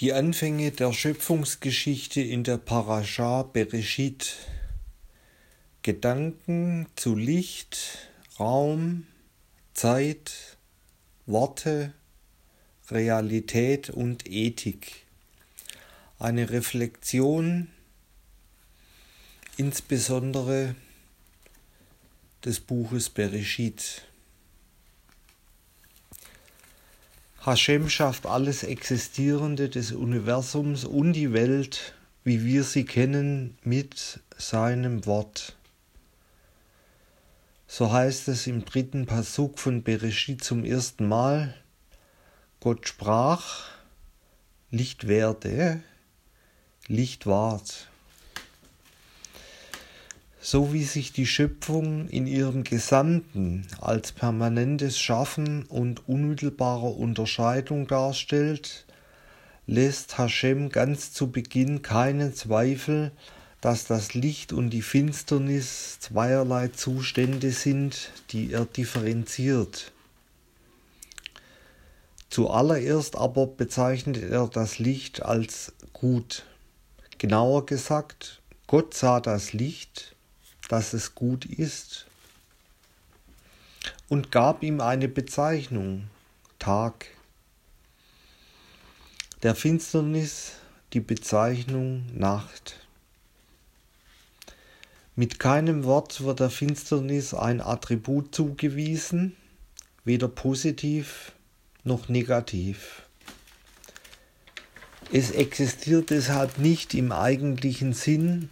Die Anfänge der Schöpfungsgeschichte in der Parascha Bereshit. Gedanken zu Licht, Raum, Zeit, Worte, Realität und Ethik. Eine Reflexion insbesondere des Buches Bereshit. Hashem schafft alles Existierende des Universums und die Welt, wie wir sie kennen, mit seinem Wort. So heißt es im dritten Pasuk von Bereshit zum ersten Mal. Gott sprach, Licht werde, Licht ward so wie sich die Schöpfung in ihrem Gesamten als permanentes Schaffen und unmittelbare Unterscheidung darstellt, lässt Hashem ganz zu Beginn keinen Zweifel, dass das Licht und die Finsternis zweierlei Zustände sind, die er differenziert. Zuallererst aber bezeichnet er das Licht als gut. Genauer gesagt, Gott sah das Licht, dass es gut ist und gab ihm eine Bezeichnung, Tag. Der Finsternis die Bezeichnung Nacht. Mit keinem Wort wird der Finsternis ein Attribut zugewiesen, weder positiv noch negativ. Es existiert deshalb nicht im eigentlichen Sinn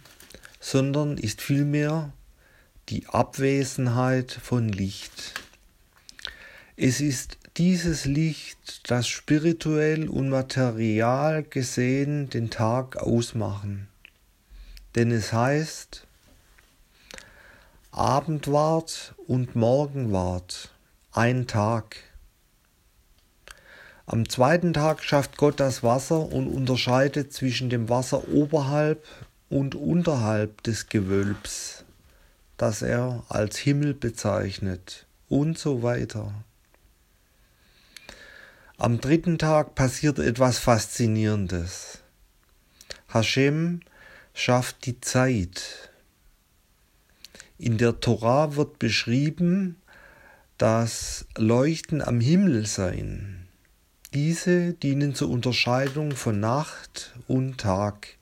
sondern ist vielmehr die Abwesenheit von Licht. Es ist dieses Licht, das spirituell und material gesehen den Tag ausmachen. Denn es heißt, Abendwart und Morgenwart, ein Tag. Am zweiten Tag schafft Gott das Wasser und unterscheidet zwischen dem Wasser oberhalb und unterhalb des Gewölbs, das er als Himmel bezeichnet und so weiter. Am dritten Tag passiert etwas Faszinierendes. Hashem schafft die Zeit. In der Torah wird beschrieben, dass Leuchten am Himmel seien. Diese dienen zur Unterscheidung von Nacht und Tag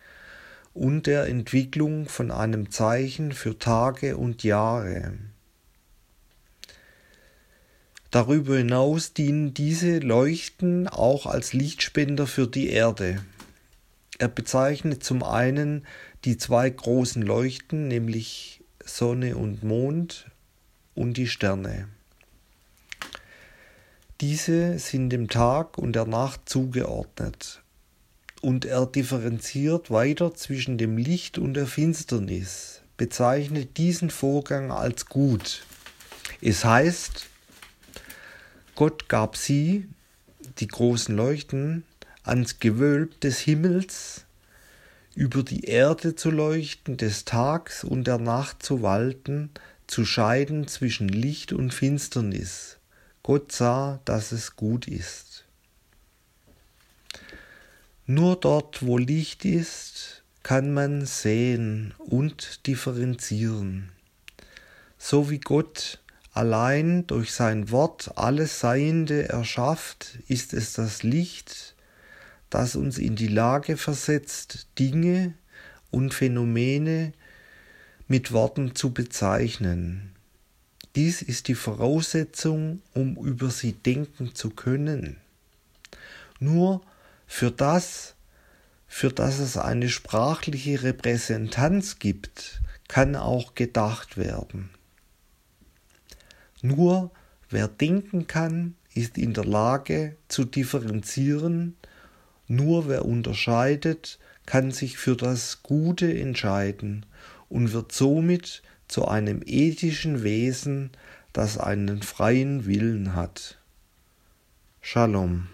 und der Entwicklung von einem Zeichen für Tage und Jahre. Darüber hinaus dienen diese Leuchten auch als Lichtspender für die Erde. Er bezeichnet zum einen die zwei großen Leuchten, nämlich Sonne und Mond und die Sterne. Diese sind dem Tag und der Nacht zugeordnet und er differenziert weiter zwischen dem Licht und der Finsternis, bezeichnet diesen Vorgang als gut. Es heißt, Gott gab sie, die großen Leuchten, ans Gewölb des Himmels, über die Erde zu leuchten, des Tags und der Nacht zu walten, zu scheiden zwischen Licht und Finsternis. Gott sah, dass es gut ist. Nur dort, wo Licht ist, kann man sehen und differenzieren. So wie Gott allein durch sein Wort alles Seiende erschafft, ist es das Licht, das uns in die Lage versetzt, Dinge und Phänomene mit Worten zu bezeichnen. Dies ist die Voraussetzung, um über sie denken zu können. Nur für das, für das es eine sprachliche Repräsentanz gibt, kann auch gedacht werden. Nur wer denken kann, ist in der Lage zu differenzieren, nur wer unterscheidet, kann sich für das Gute entscheiden und wird somit zu einem ethischen Wesen, das einen freien Willen hat. Shalom.